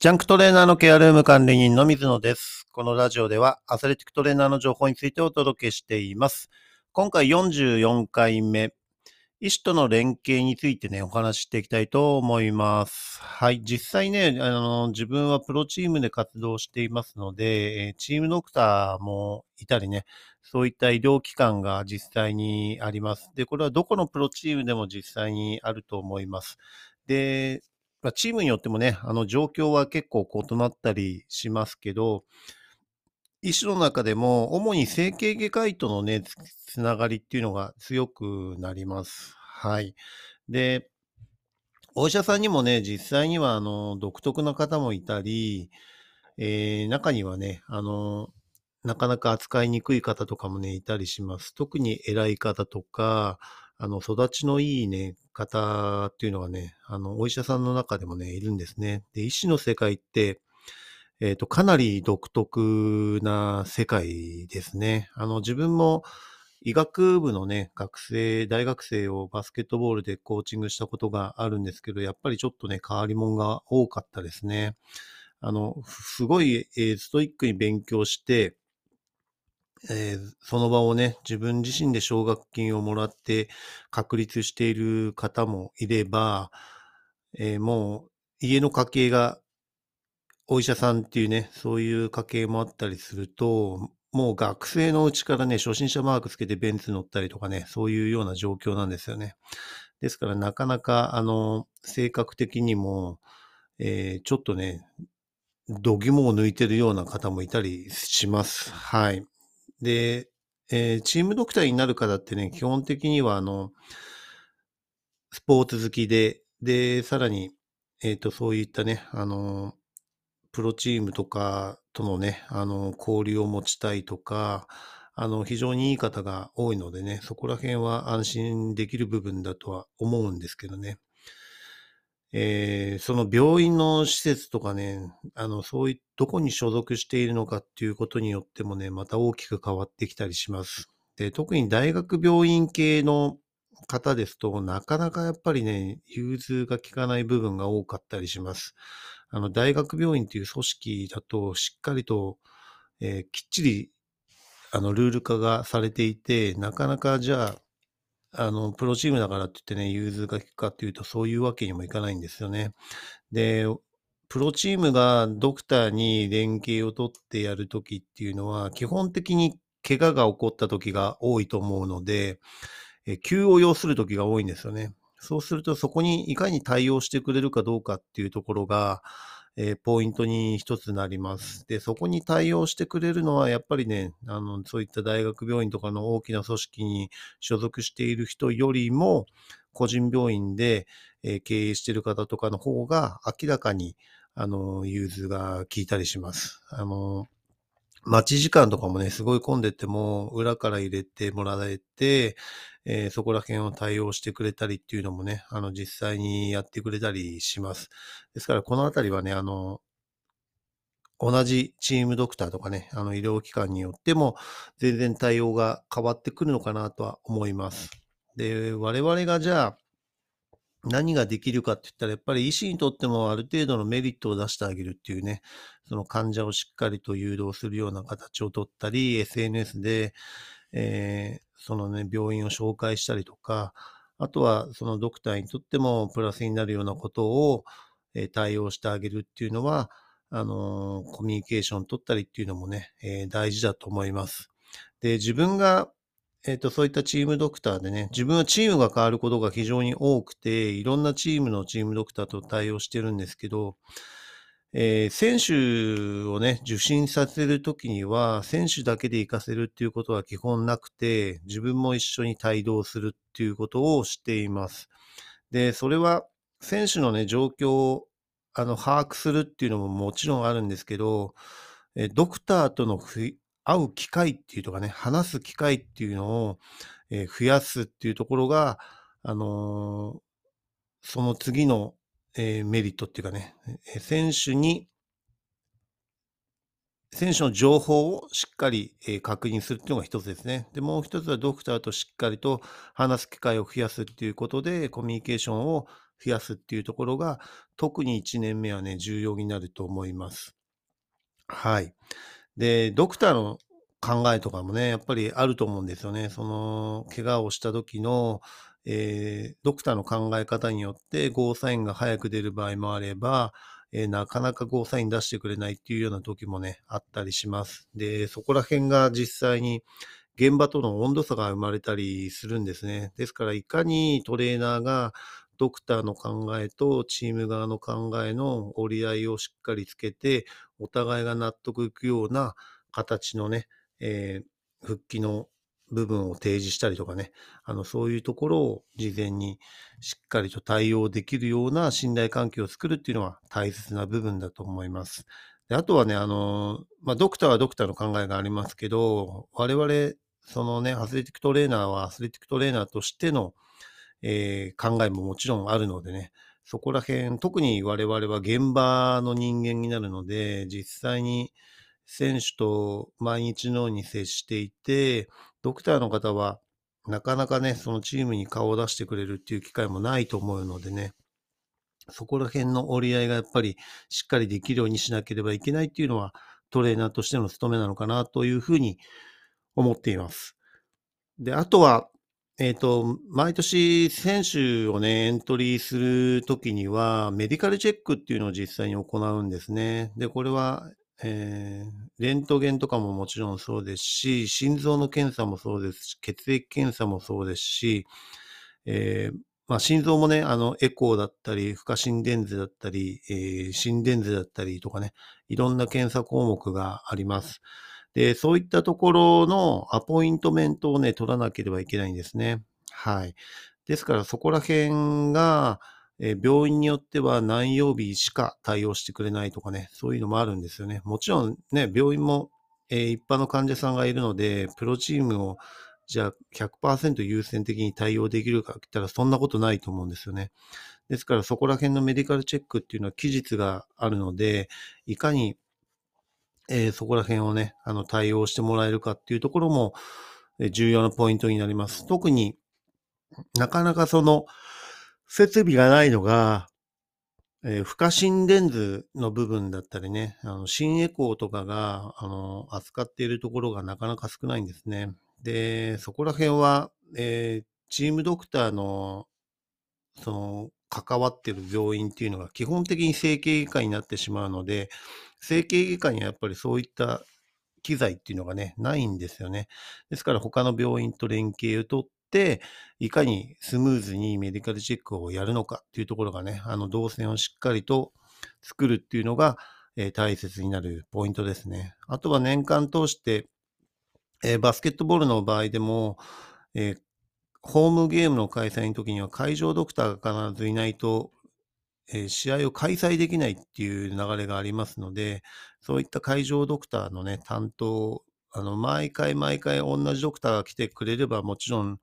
ジャンクトレーナーのケアルーム管理人の水野です。このラジオではアスレティックトレーナーの情報についてお届けしています。今回44回目、医師との連携についてね、お話ししていきたいと思います。はい。実際ね、あの、自分はプロチームで活動していますので、チームドクターもいたりね、そういった医療機関が実際にあります。で、これはどこのプロチームでも実際にあると思います。で、まあ、チームによってもね、あの状況は結構異なったりしますけど、医師の中でも主に整形外科医とのね、つながりっていうのが強くなります。はい。で、お医者さんにもね、実際にはあの独特な方もいたり、えー中にはね、あの、なかなか扱いにくい方とかもね、いたりします。特に偉い方とか、あの、育ちのいいね、方っていうのがね、あの、お医者さんの中でもね、いるんですね。で、医師の世界って、えっ、と、かなり独特な世界ですね。あの、自分も医学部のね、学生、大学生をバスケットボールでコーチングしたことがあるんですけど、やっぱりちょっとね、変わり者が多かったですね。あの、すごい、えストイックに勉強して、えーその場をね、自分自身で奨学金をもらって確立している方もいれば、えーもう家の家系がお医者さんっていうね、そういう家系もあったりすると、もう学生のうちからね、初心者マークつけてベンツ乗ったりとかね、そういうような状況なんですよね。ですからなかなか、あの、性格的にも、えーちょっとね、度肝を抜いてるような方もいたりします。はい。で、えーチームドクターになる方ってね、基本的には、あの、スポーツ好きで、で、さらに、えっ、と、そういったね、あの、プロチームとかとのね、あの、交流を持ちたいとか、あの、非常にいい方が多いのでね、そこら辺は安心できる部分だとは思うんですけどね。えーその病院の施設とかね、あの、そういうどこに所属しているのかっていうことによってもね、また大きく変わってきたりします。で、特に大学病院系の方ですと、なかなかやっぱりね、融通が効かない部分が多かったりします。あの、大学病院っていう組織だと、しっかりと、えーきっちり、あの、ルール化がされていて、なかなかじゃあ、あの、プロチームだからって言ってね、融通が効くかっていうと、そういうわけにもいかないんですよね。で、プロチームがドクターに連携を取ってやるときっていうのは、基本的に怪我が起こったときが多いと思うので、え急を要するときが多いんですよね。そうすると、そこにいかに対応してくれるかどうかっていうところが、えーポイントに一つなります。で、そこに対応してくれるのは、やっぱりね、あの、そういった大学病院とかの大きな組織に所属している人よりも、個人病院で、えー経営している方とかの方が明らかに、あの、融通が効いたりします。あの、待ち時間とかもね、すごい混んでても、裏から入れてもらえて、えーそこら辺を対応してくれたりっていうのもね、あの、実際にやってくれたりします。ですから、このあたりはね、あの、同じチームドクターとかね、あの、医療機関によっても、全然対応が変わってくるのかなとは思います。で、我々がじゃあ、何ができるかって言ったら、やっぱり医師にとってもある程度のメリットを出してあげるっていうね、その患者をしっかりと誘導するような形をとったり、SNS で、えーそのね、病院を紹介したりとか、あとはそのドクターにとってもプラスになるようなことを、えー対応してあげるっていうのは、あのコミュニケーション取ったりっていうのもね、えー大事だと思います。で、自分がえっと、そういったチームドクターでね、自分はチームが変わることが非常に多くて、いろんなチームのチームドクターと対応してるんですけど、えー選手をね、受診させるときには、選手だけで行かせるっていうことは基本なくて、自分も一緒に帯同するっていうことをしています。で、それは選手のね、状況をあの把握するっていうのももちろんあるんですけど、えドクターとの会う機会っていうとかね、話す機会っていうのを、えー増やすっていうところが、あのーその次の、えーメリットっていうかね、え選手に、選手の情報をしっかり、えー確認するっていうのが一つですね。で、もう一つはドクターとしっかりと話す機会を増やすっていうことで、コミュニケーションを増やすっていうところが、特に1年目はね、重要になると思います。はい。で、ドクターの考えとかもね、やっぱりあると思うんですよね。その、怪我をした時の、えー、ドクターの考え方によってゴーサインが早く出る場合もあれば、えー、なかなかゴーサイン出してくれないっていうような時もね、あったりします。で、そこら辺が実際に現場との温度差が生まれたりするんですね。ですから、いかにトレーナーがドクターの考えとチーム側の考えの折り合いをしっかりつけて、お互いが納得いくような形のね、えー、復帰の部分を提示したりとかね、あの、そういうところを事前にしっかりと対応できるような信頼関係を作るっていうのは大切な部分だと思います。であとはね、あの、まあ、ドクターはドクターの考えがありますけど、我々そのね、アスレティックトレーナーはアスレティックトレーナーとしての、えー、考えももちろんあるのでね、そこら辺、特に我々は現場の人間になるので、実際に選手と毎日のように接していて、ドクターの方はなかなかね、そのチームに顔を出してくれるっていう機会もないと思うのでね、そこら辺の折り合いがやっぱりしっかりできるようにしなければいけないっていうのはトレーナーとしての務めなのかなというふうに思っています。で、あとは、えっ、ー、と、毎年選手をね、エントリーするときには、メディカルチェックっていうのを実際に行うんですね。で、これは、えー、レントゲンとかももちろんそうですし、心臓の検査もそうですし、血液検査もそうですし、えー、まあ、心臓もね、あの、エコーだったり、負荷心電図だったり、えー、心電図だったりとかね、いろんな検査項目があります。で、そういったところのアポイントメントをね、取らなければいけないんですね。はい。ですからそこら辺が、え病院によっては何曜日しか対応してくれないとかね、そういうのもあるんですよね。もちろんね、病院も、え一般の患者さんがいるので、プロチームをじゃあ100%優先的に対応できるかって言ったらそんなことないと思うんですよね。ですからそこら辺のメディカルチェックっていうのは期日があるので、いかにえー、そこら辺をね、あの、対応してもらえるかっていうところも、重要なポイントになります。特になかなかその、設備がないのが、えー、負荷心電図の部分だったりね、あの、心エコーとかが、あの、扱っているところがなかなか少ないんですね。で、そこら辺は、えー、チームドクターの、その、関わってる病院っていうのが基本的に整形外科になってしまうので、整形外科にはやっぱりそういった機材っていうのがね、ないんですよね。ですから他の病院と連携をとって、いかにスムーズにメディカルチェックをやるのかっていうところがね、あの動線をしっかりと作るっていうのが、えー、大切になるポイントですね。あとは年間通して、えー、バスケットボールの場合でも、えー、ホームゲームの開催の時には会場ドクターが必ずいないと、えー、試合を開催できないっていう流れがありますので、そういった会場ドクターのね、担当、あの、毎回毎回同じドクターが来てくれればもちろん、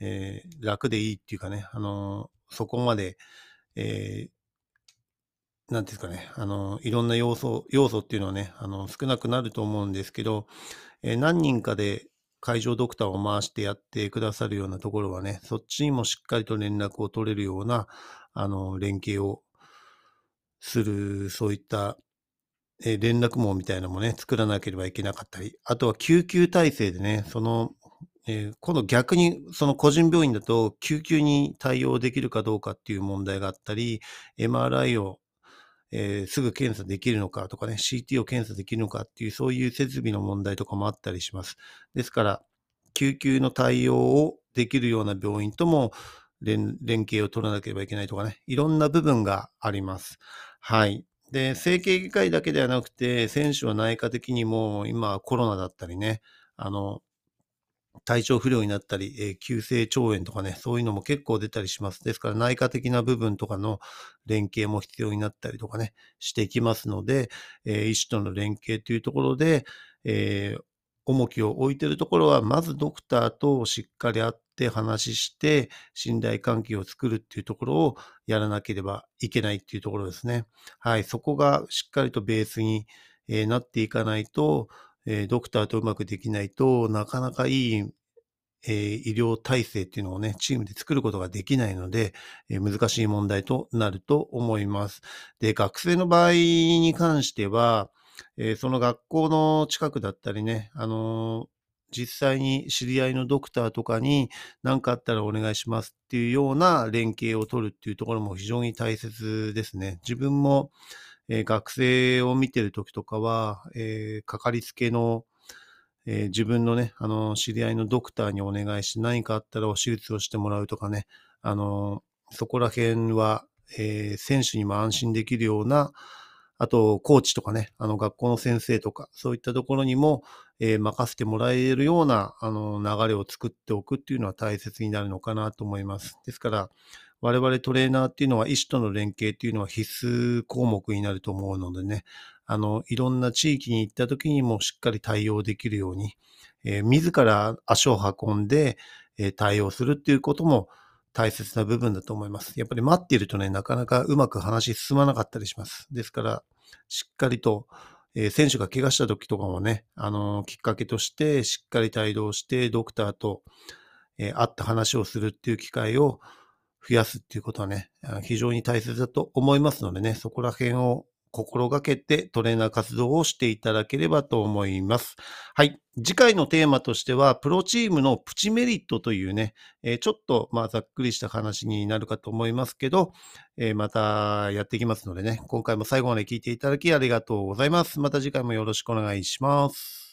えー、楽でいいっていうかね、あのそこまで、えー、なんていうかね、あのいろんな要素、要素っていうのはね、あの、少なくなると思うんですけど、えー、何人かで会場ドクターを回してやってくださるようなところはね、そっちにもしっかりと連絡を取れるような、あの、連携をする、そういった、え連絡網みたいなのもね、作らなければいけなかったり、あとは救急体制でね、その、えー、今度逆にその個人病院だと救急に対応できるかどうかっていう問題があったり、MRI をえー、すぐ検査できるのかとかね、CT を検査できるのかっていう、そういう設備の問題とかもあったりします。ですから、救急の対応をできるような病院とも連連携を取らなければいけないとかね、いろんな部分があります。はい。で、整形外科医だけではなくて、選手は内科的にも今コロナだったりね、あの、体調不良になったり、えー、急性腸炎とかね、そういうのも結構出たりします。ですから内科的な部分とかの連携も必要になったりとかね、していきますので、えー、医師との連携というところで、えー、重きを置いてるところは、まずドクターとしっかり会って話して、信頼関係を作るっていうところをやらなければいけないっていうところですね。はい、そこがしっかりとベースに、え、なっていかないと、え、ドクターとうまくできないとなかなかいいえ、医療体制っていうのをね、チームで作ることができないので、え、難しい問題となると思います。で、学生の場合に関しては、えー、その学校の近くだったりね、あの実際に知り合いのドクターとかに何かあったらお願いしますっていうような連携を取るっていうところも非常に大切ですね。自分も、えー、学生を見てる時とかは、えー、かかりつけの、えー、自分のね、あの、知り合いのドクターにお願いして何かあったらお手術をしてもらうとかね、あの、そこら辺は、え選手にも安心できるような、あと、コーチとかね、あの、学校の先生とか、そういったところにも、えー、任せてもらえるような、あの、流れを作っておくっていうのは大切になるのかなと思います。ですから、我々トレーナーっていうのは医師との連携っていうのは必須項目になると思うのでね、あの、いろんな地域に行った時にもしっかり対応できるように、えー、自ら足を運んで、えー、対応するっていうことも、大切な部分だと思います。やっぱり待っているとね、なかなかうまく話進まなかったりします。ですから、しっかりと、えー、選手が怪我した時とかもね、あのー、きっかけとしてしっかり帯同して、ドクターと、えー、会った話をするっていう機会を増やすっていうことはね、非常に大切だと思いますのでね、そこら辺を心がけてトレーナー活動をしていただければと思います。はい。次回のテーマとしては、プロチームのプチメリットというね、えー、ちょっとまあざっくりした話になるかと思いますけど、えー、またやっていきますのでね、今回も最後まで聞いていただきありがとうございます。また次回もよろしくお願いします。